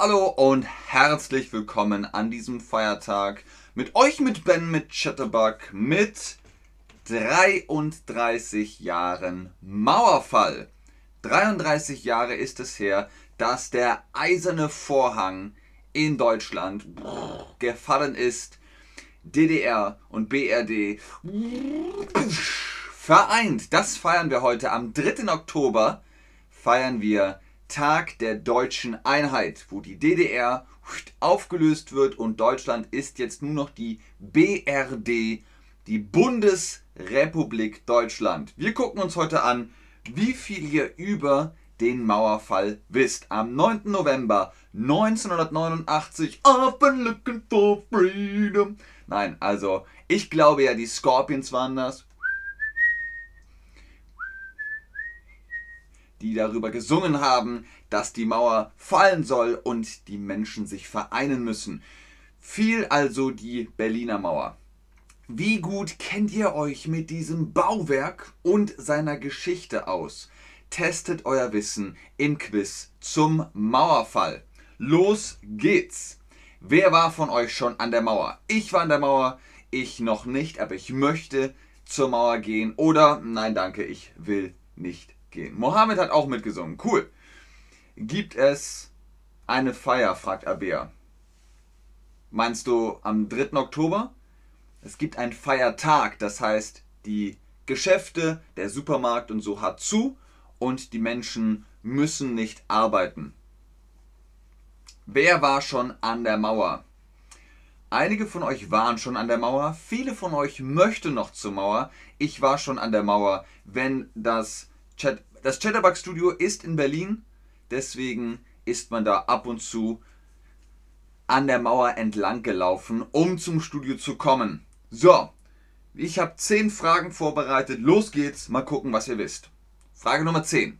hallo und herzlich willkommen an diesem Feiertag mit euch, mit Ben, mit Chatterbug, mit 33 Jahren Mauerfall. 33 Jahre ist es her, dass der eiserne Vorhang in Deutschland gefallen ist. DDR und BRD vereint. Das feiern wir heute am 3. Oktober. Feiern wir Tag der deutschen Einheit, wo die DDR aufgelöst wird und Deutschland ist jetzt nur noch die BRD, die Bundesrepublik Deutschland. Wir gucken uns heute an, wie viel ihr über den Mauerfall wisst. Am 9. November 1989, I've been looking for freedom. Nein, also ich glaube ja, die Scorpions waren das. Die darüber gesungen haben, dass die Mauer fallen soll und die Menschen sich vereinen müssen. Fiel also die Berliner Mauer. Wie gut kennt ihr euch mit diesem Bauwerk und seiner Geschichte aus? Testet euer Wissen im Quiz zum Mauerfall. Los geht's! Wer war von euch schon an der Mauer? Ich war an der Mauer, ich noch nicht, aber ich möchte zur Mauer gehen. Oder nein, danke, ich will nicht gehen. Mohammed hat auch mitgesungen. Cool. Gibt es eine Feier, fragt Abea. Meinst du am 3. Oktober? Es gibt einen Feiertag, das heißt, die Geschäfte, der Supermarkt und so hat zu und die Menschen müssen nicht arbeiten. Wer war schon an der Mauer? Einige von euch waren schon an der Mauer, viele von euch möchten noch zur Mauer. Ich war schon an der Mauer, wenn das Chat, das Chatterbug Studio ist in Berlin, deswegen ist man da ab und zu an der Mauer entlang gelaufen, um zum Studio zu kommen. So, ich habe 10 Fragen vorbereitet. Los geht's, mal gucken, was ihr wisst. Frage Nummer 10.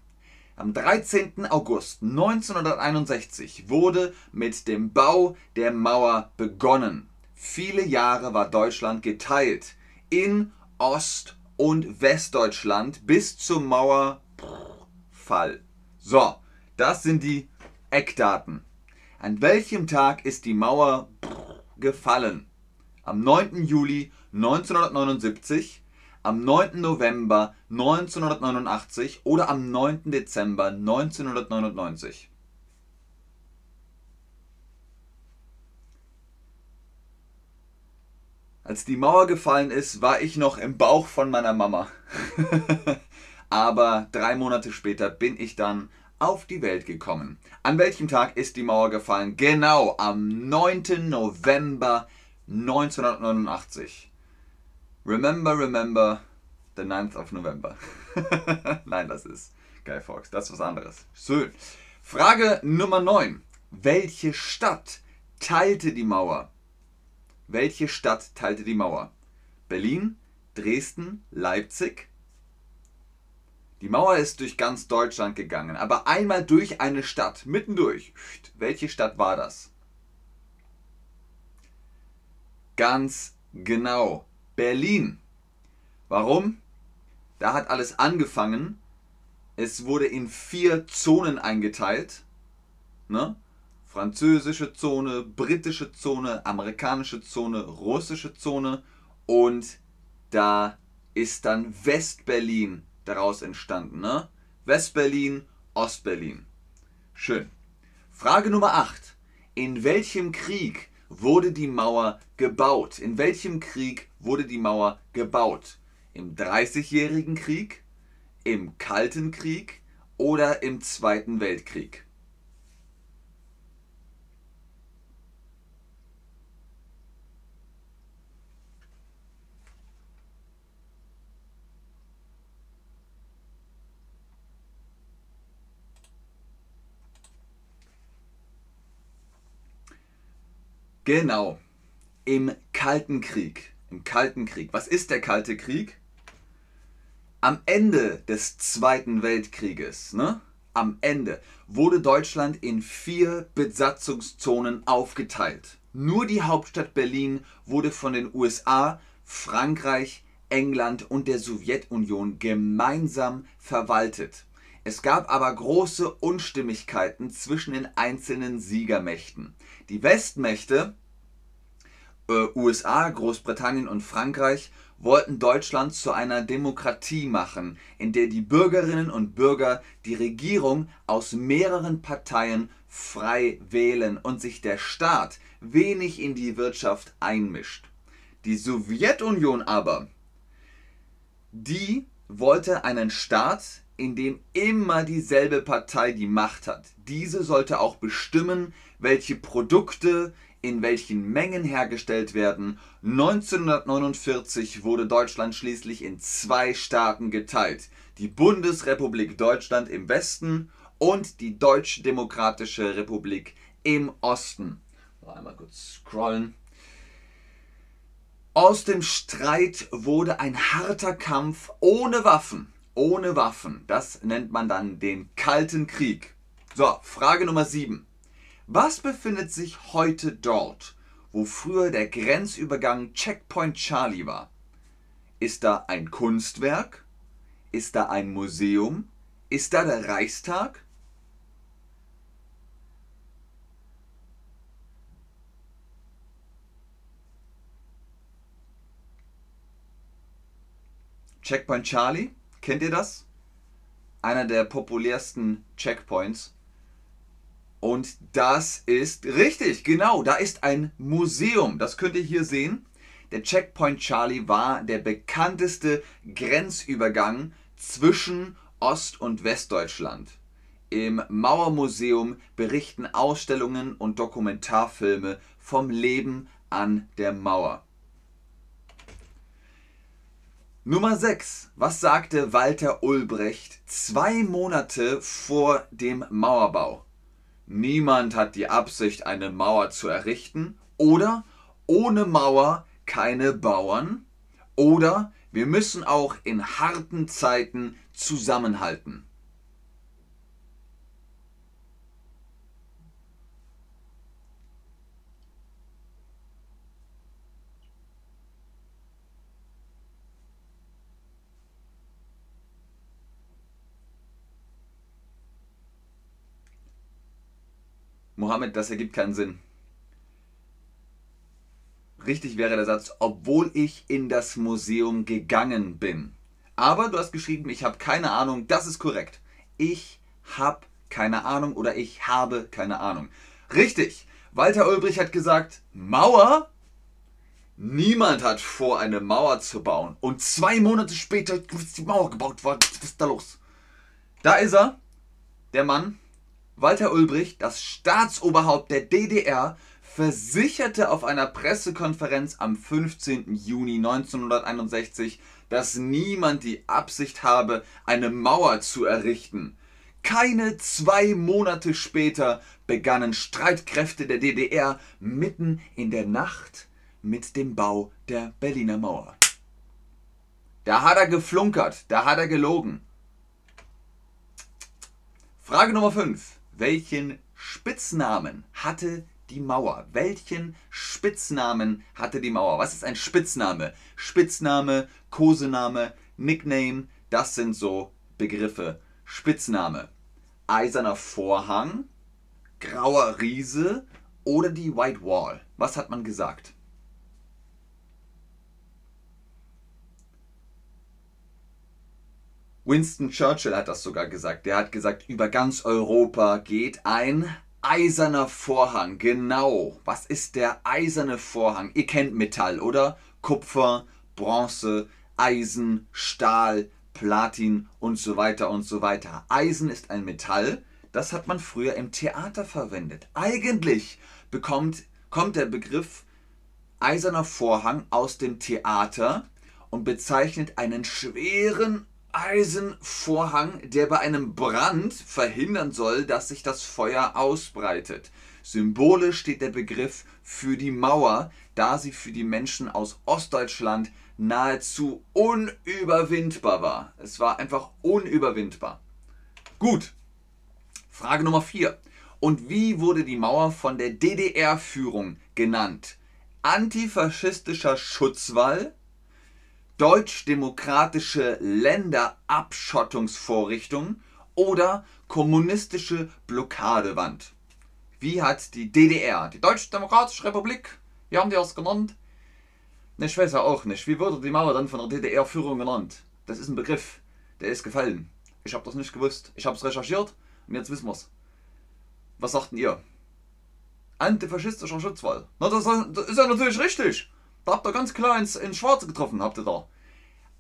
Am 13. August 1961 wurde mit dem Bau der Mauer begonnen. Viele Jahre war Deutschland geteilt in Ost- und Westdeutschland bis zum Mauerfall. So, das sind die Eckdaten. An welchem Tag ist die Mauer gefallen? Am 9. Juli 1979, am 9. November 1989 oder am 9. Dezember 1999? Als die Mauer gefallen ist, war ich noch im Bauch von meiner Mama. Aber drei Monate später bin ich dann auf die Welt gekommen. An welchem Tag ist die Mauer gefallen? Genau, am 9. November 1989. Remember, remember, the 9th of November. Nein, das ist Guy Fawkes, das ist was anderes. Schön. Frage Nummer 9. Welche Stadt teilte die Mauer? Welche Stadt teilte die Mauer? Berlin, Dresden, Leipzig? Die Mauer ist durch ganz Deutschland gegangen, aber einmal durch eine Stadt, mittendurch. Welche Stadt war das? Ganz genau, Berlin. Warum? Da hat alles angefangen. Es wurde in vier Zonen eingeteilt. Ne? französische Zone, britische Zone, amerikanische Zone, russische Zone und da ist dann Westberlin daraus entstanden. Ne? Westberlin, Ostberlin. Schön. Frage Nummer 8. In welchem Krieg wurde die Mauer gebaut? In welchem Krieg wurde die Mauer gebaut? Im Dreißigjährigen Krieg, im Kalten Krieg oder im Zweiten Weltkrieg? Genau. Im Kalten Krieg. Im Kalten Krieg. Was ist der Kalte Krieg? Am Ende des Zweiten Weltkrieges, ne? Am Ende wurde Deutschland in vier Besatzungszonen aufgeteilt. Nur die Hauptstadt Berlin wurde von den USA, Frankreich, England und der Sowjetunion gemeinsam verwaltet. Es gab aber große Unstimmigkeiten zwischen den einzelnen Siegermächten. Die Westmächte, äh, USA, Großbritannien und Frankreich, wollten Deutschland zu einer Demokratie machen, in der die Bürgerinnen und Bürger die Regierung aus mehreren Parteien frei wählen und sich der Staat wenig in die Wirtschaft einmischt. Die Sowjetunion aber, die wollte einen Staat, in dem immer dieselbe Partei die Macht hat. Diese sollte auch bestimmen, welche Produkte in welchen Mengen hergestellt werden. 1949 wurde Deutschland schließlich in zwei Staaten geteilt. Die Bundesrepublik Deutschland im Westen und die Deutsch-Demokratische Republik im Osten. Einmal kurz scrollen. Aus dem Streit wurde ein harter Kampf ohne Waffen. Ohne Waffen. Das nennt man dann den Kalten Krieg. So, Frage Nummer 7. Was befindet sich heute dort, wo früher der Grenzübergang Checkpoint Charlie war? Ist da ein Kunstwerk? Ist da ein Museum? Ist da der Reichstag? Checkpoint Charlie, kennt ihr das? Einer der populärsten Checkpoints und das ist richtig, genau, da ist ein Museum. Das könnt ihr hier sehen. Der Checkpoint Charlie war der bekannteste Grenzübergang zwischen Ost- und Westdeutschland. Im Mauermuseum berichten Ausstellungen und Dokumentarfilme vom Leben an der Mauer. Nummer 6. Was sagte Walter Ulbricht zwei Monate vor dem Mauerbau? niemand hat die Absicht, eine Mauer zu errichten oder ohne Mauer keine Bauern oder wir müssen auch in harten Zeiten zusammenhalten. Mohammed, das ergibt keinen Sinn. Richtig wäre der Satz, obwohl ich in das Museum gegangen bin. Aber du hast geschrieben, ich habe keine Ahnung. Das ist korrekt. Ich habe keine Ahnung oder ich habe keine Ahnung. Richtig. Walter Ulbrich hat gesagt, Mauer? Niemand hat vor, eine Mauer zu bauen. Und zwei Monate später ist die Mauer gebaut worden. Was ist da los? Da ist er, der Mann, Walter Ulbricht, das Staatsoberhaupt der DDR, versicherte auf einer Pressekonferenz am 15. Juni 1961, dass niemand die Absicht habe, eine Mauer zu errichten. Keine zwei Monate später begannen Streitkräfte der DDR mitten in der Nacht mit dem Bau der Berliner Mauer. Da hat er geflunkert, da hat er gelogen. Frage Nummer 5. Welchen Spitznamen hatte die Mauer? Welchen Spitznamen hatte die Mauer? Was ist ein Spitzname? Spitzname, Kosename, Nickname, das sind so Begriffe. Spitzname. Eiserner Vorhang, grauer Riese oder die White Wall. Was hat man gesagt? Winston Churchill hat das sogar gesagt. Der hat gesagt, über ganz Europa geht ein eiserner Vorhang. Genau. Was ist der eiserne Vorhang? Ihr kennt Metall, oder? Kupfer, Bronze, Eisen, Stahl, Platin und so weiter und so weiter. Eisen ist ein Metall, das hat man früher im Theater verwendet. Eigentlich bekommt, kommt der Begriff eiserner Vorhang aus dem Theater und bezeichnet einen schweren Eisenvorhang, der bei einem Brand verhindern soll, dass sich das Feuer ausbreitet. Symbolisch steht der Begriff für die Mauer, da sie für die Menschen aus Ostdeutschland nahezu unüberwindbar war. Es war einfach unüberwindbar. Gut. Frage Nummer 4. Und wie wurde die Mauer von der DDR-Führung genannt? Antifaschistischer Schutzwall, deutsch-demokratische Länderabschottungsvorrichtung oder kommunistische Blockadewand. Wie hat die DDR, die Deutsche Demokratische Republik, wie haben die das genannt? Ne, ich weiß ja auch nicht. Wie wurde die Mauer dann von der DDR-Führung genannt? Das ist ein Begriff, der ist gefallen. Ich habe das nicht gewusst. Ich habe es recherchiert und jetzt wissen wir es. Was sagten ihr? Antifaschistischer Schutzwall. Na, das, das ist ja natürlich richtig. Da habt ihr ganz klar ins, ins Schwarze getroffen, habt ihr da.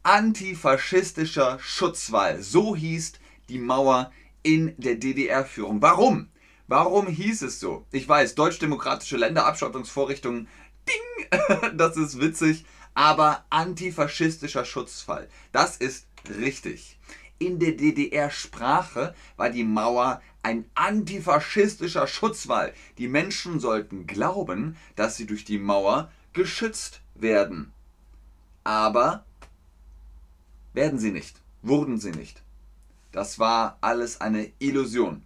Antifaschistischer Schutzwall. So hieß die Mauer in der DDR-Führung. Warum? Warum hieß es so? Ich weiß, deutsch-demokratische Länderabschottungsvorrichtungen, ding, das ist witzig, aber antifaschistischer Schutzfall, das ist richtig. In der DDR-Sprache war die Mauer ein antifaschistischer Schutzwall. Die Menschen sollten glauben, dass sie durch die Mauer geschützt werden. Aber werden sie nicht, wurden sie nicht. Das war alles eine Illusion.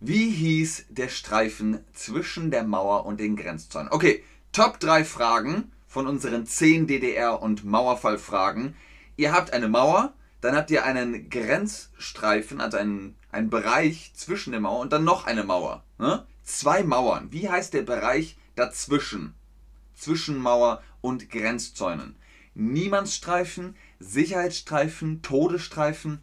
Wie hieß der Streifen zwischen der Mauer und den Grenzzäunen? Okay, Top 3 Fragen von unseren 10 DDR- und Mauerfallfragen. Ihr habt eine Mauer, dann habt ihr einen Grenzstreifen, also einen, einen Bereich zwischen der Mauer und dann noch eine Mauer. Ne? Zwei Mauern. Wie heißt der Bereich dazwischen? Zwischen Mauer und Grenzzäunen. Niemandsstreifen, Sicherheitsstreifen, Todesstreifen,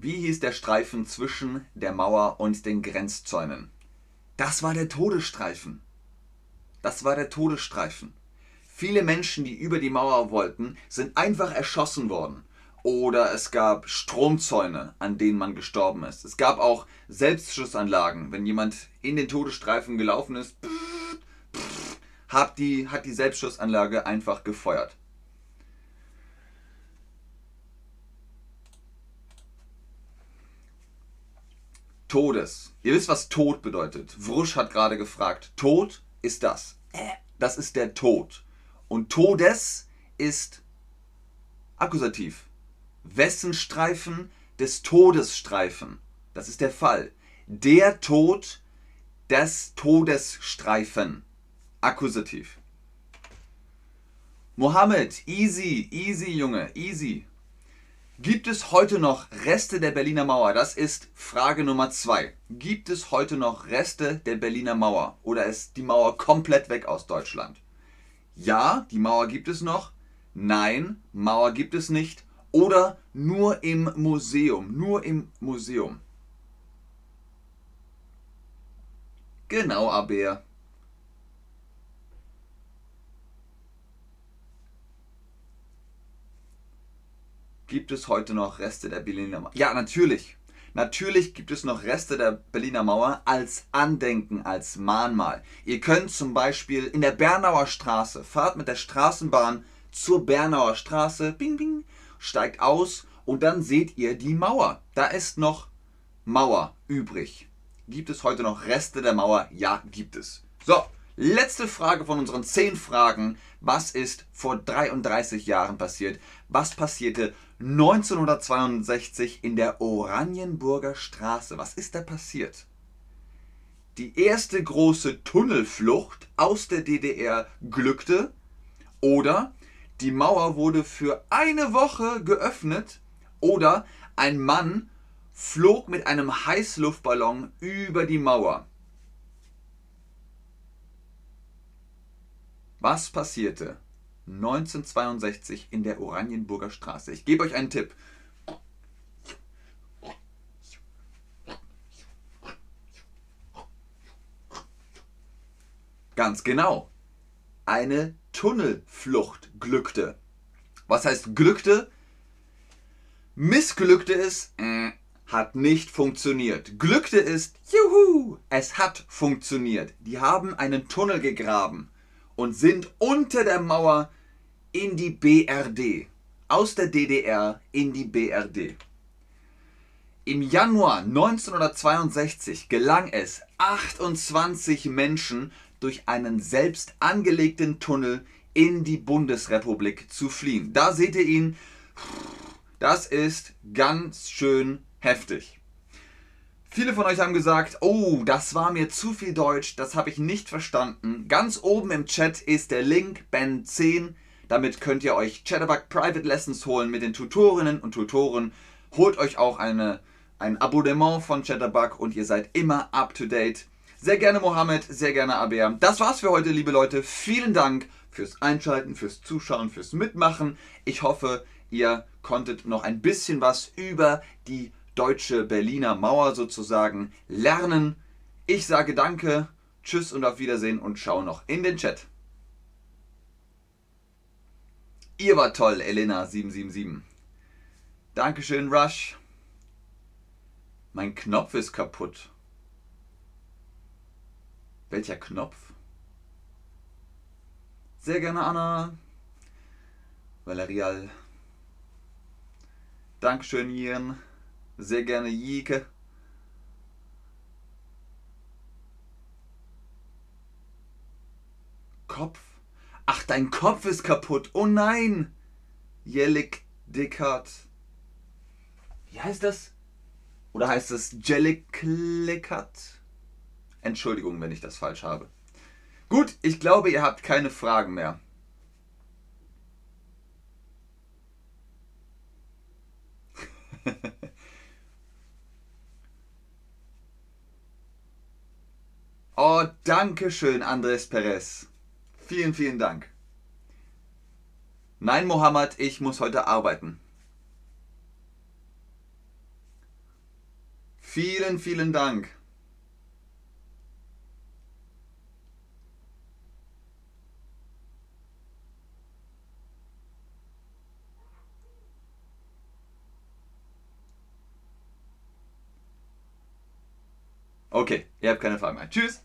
Wie hieß der Streifen zwischen der Mauer und den Grenzzäunen? Das war der Todesstreifen. Das war der Todesstreifen. Viele Menschen, die über die Mauer wollten, sind einfach erschossen worden. Oder es gab Stromzäune, an denen man gestorben ist. Es gab auch Selbstschussanlagen. Wenn jemand in den Todesstreifen gelaufen ist, hat die, hat die Selbstschussanlage einfach gefeuert. Todes. Ihr wisst, was Tod bedeutet. Wrusch hat gerade gefragt. Tod ist das. Das ist der Tod. Und Todes ist Akkusativ. Wessen Streifen? Des Todesstreifen. Das ist der Fall. Der Tod des Todesstreifen. Akkusativ. Mohammed, easy, easy, Junge, easy. Gibt es heute noch Reste der Berliner Mauer? Das ist Frage Nummer zwei. Gibt es heute noch Reste der Berliner Mauer? Oder ist die Mauer komplett weg aus Deutschland? Ja, die Mauer gibt es noch. Nein, Mauer gibt es nicht. Oder nur im Museum. Nur im Museum. Genau, Aber. Gibt es heute noch Reste der Berliner Mauer? Ja, natürlich. Natürlich gibt es noch Reste der Berliner Mauer als Andenken, als Mahnmal. Ihr könnt zum Beispiel in der Bernauer Straße, fahrt mit der Straßenbahn zur Bernauer Straße, bing, bing, steigt aus und dann seht ihr die Mauer. Da ist noch Mauer übrig. Gibt es heute noch Reste der Mauer? Ja, gibt es. So, Letzte Frage von unseren 10 Fragen. Was ist vor 33 Jahren passiert? Was passierte 1962 in der Oranienburger Straße? Was ist da passiert? Die erste große Tunnelflucht aus der DDR glückte oder die Mauer wurde für eine Woche geöffnet oder ein Mann flog mit einem Heißluftballon über die Mauer. Was passierte 1962 in der Oranienburger Straße? Ich gebe euch einen Tipp. Ganz genau. Eine Tunnelflucht glückte. Was heißt glückte? Missglückte äh, hat nicht funktioniert. Glückte ist, juhu, es hat funktioniert. Die haben einen Tunnel gegraben und sind unter der Mauer in die BRD. Aus der DDR in die BRD. Im Januar 1962 gelang es 28 Menschen durch einen selbst angelegten Tunnel in die Bundesrepublik zu fliehen. Da seht ihr ihn. Das ist ganz schön heftig. Viele von euch haben gesagt, oh, das war mir zu viel Deutsch, das habe ich nicht verstanden. Ganz oben im Chat ist der Link Ben10. Damit könnt ihr euch Chatterbug Private Lessons holen mit den Tutorinnen und Tutoren. Holt euch auch eine, ein Abonnement von Chatterbug und ihr seid immer up to date. Sehr gerne Mohammed, sehr gerne Aber. Das war's für heute, liebe Leute. Vielen Dank fürs Einschalten, fürs Zuschauen, fürs Mitmachen. Ich hoffe, ihr konntet noch ein bisschen was über die deutsche Berliner Mauer sozusagen lernen. Ich sage danke, tschüss und auf Wiedersehen und schau noch in den Chat. Ihr wart toll, Elena777. Dankeschön, Rush. Mein Knopf ist kaputt. Welcher Knopf? Sehr gerne, Anna. Valerial. Dankeschön, Jen. Sehr gerne, Jike. Kopf? Ach, dein Kopf ist kaputt. Oh nein! Jellik Dickert. Wie heißt das? Oder heißt das Jelliklickert? Entschuldigung, wenn ich das falsch habe. Gut, ich glaube, ihr habt keine Fragen mehr. oh, danke schön, Andres Perez. Vielen, vielen Dank. Nein, Mohammed, ich muss heute arbeiten. Vielen, vielen Dank. Okay, ihr habt keine Fragen mehr. Tschüss.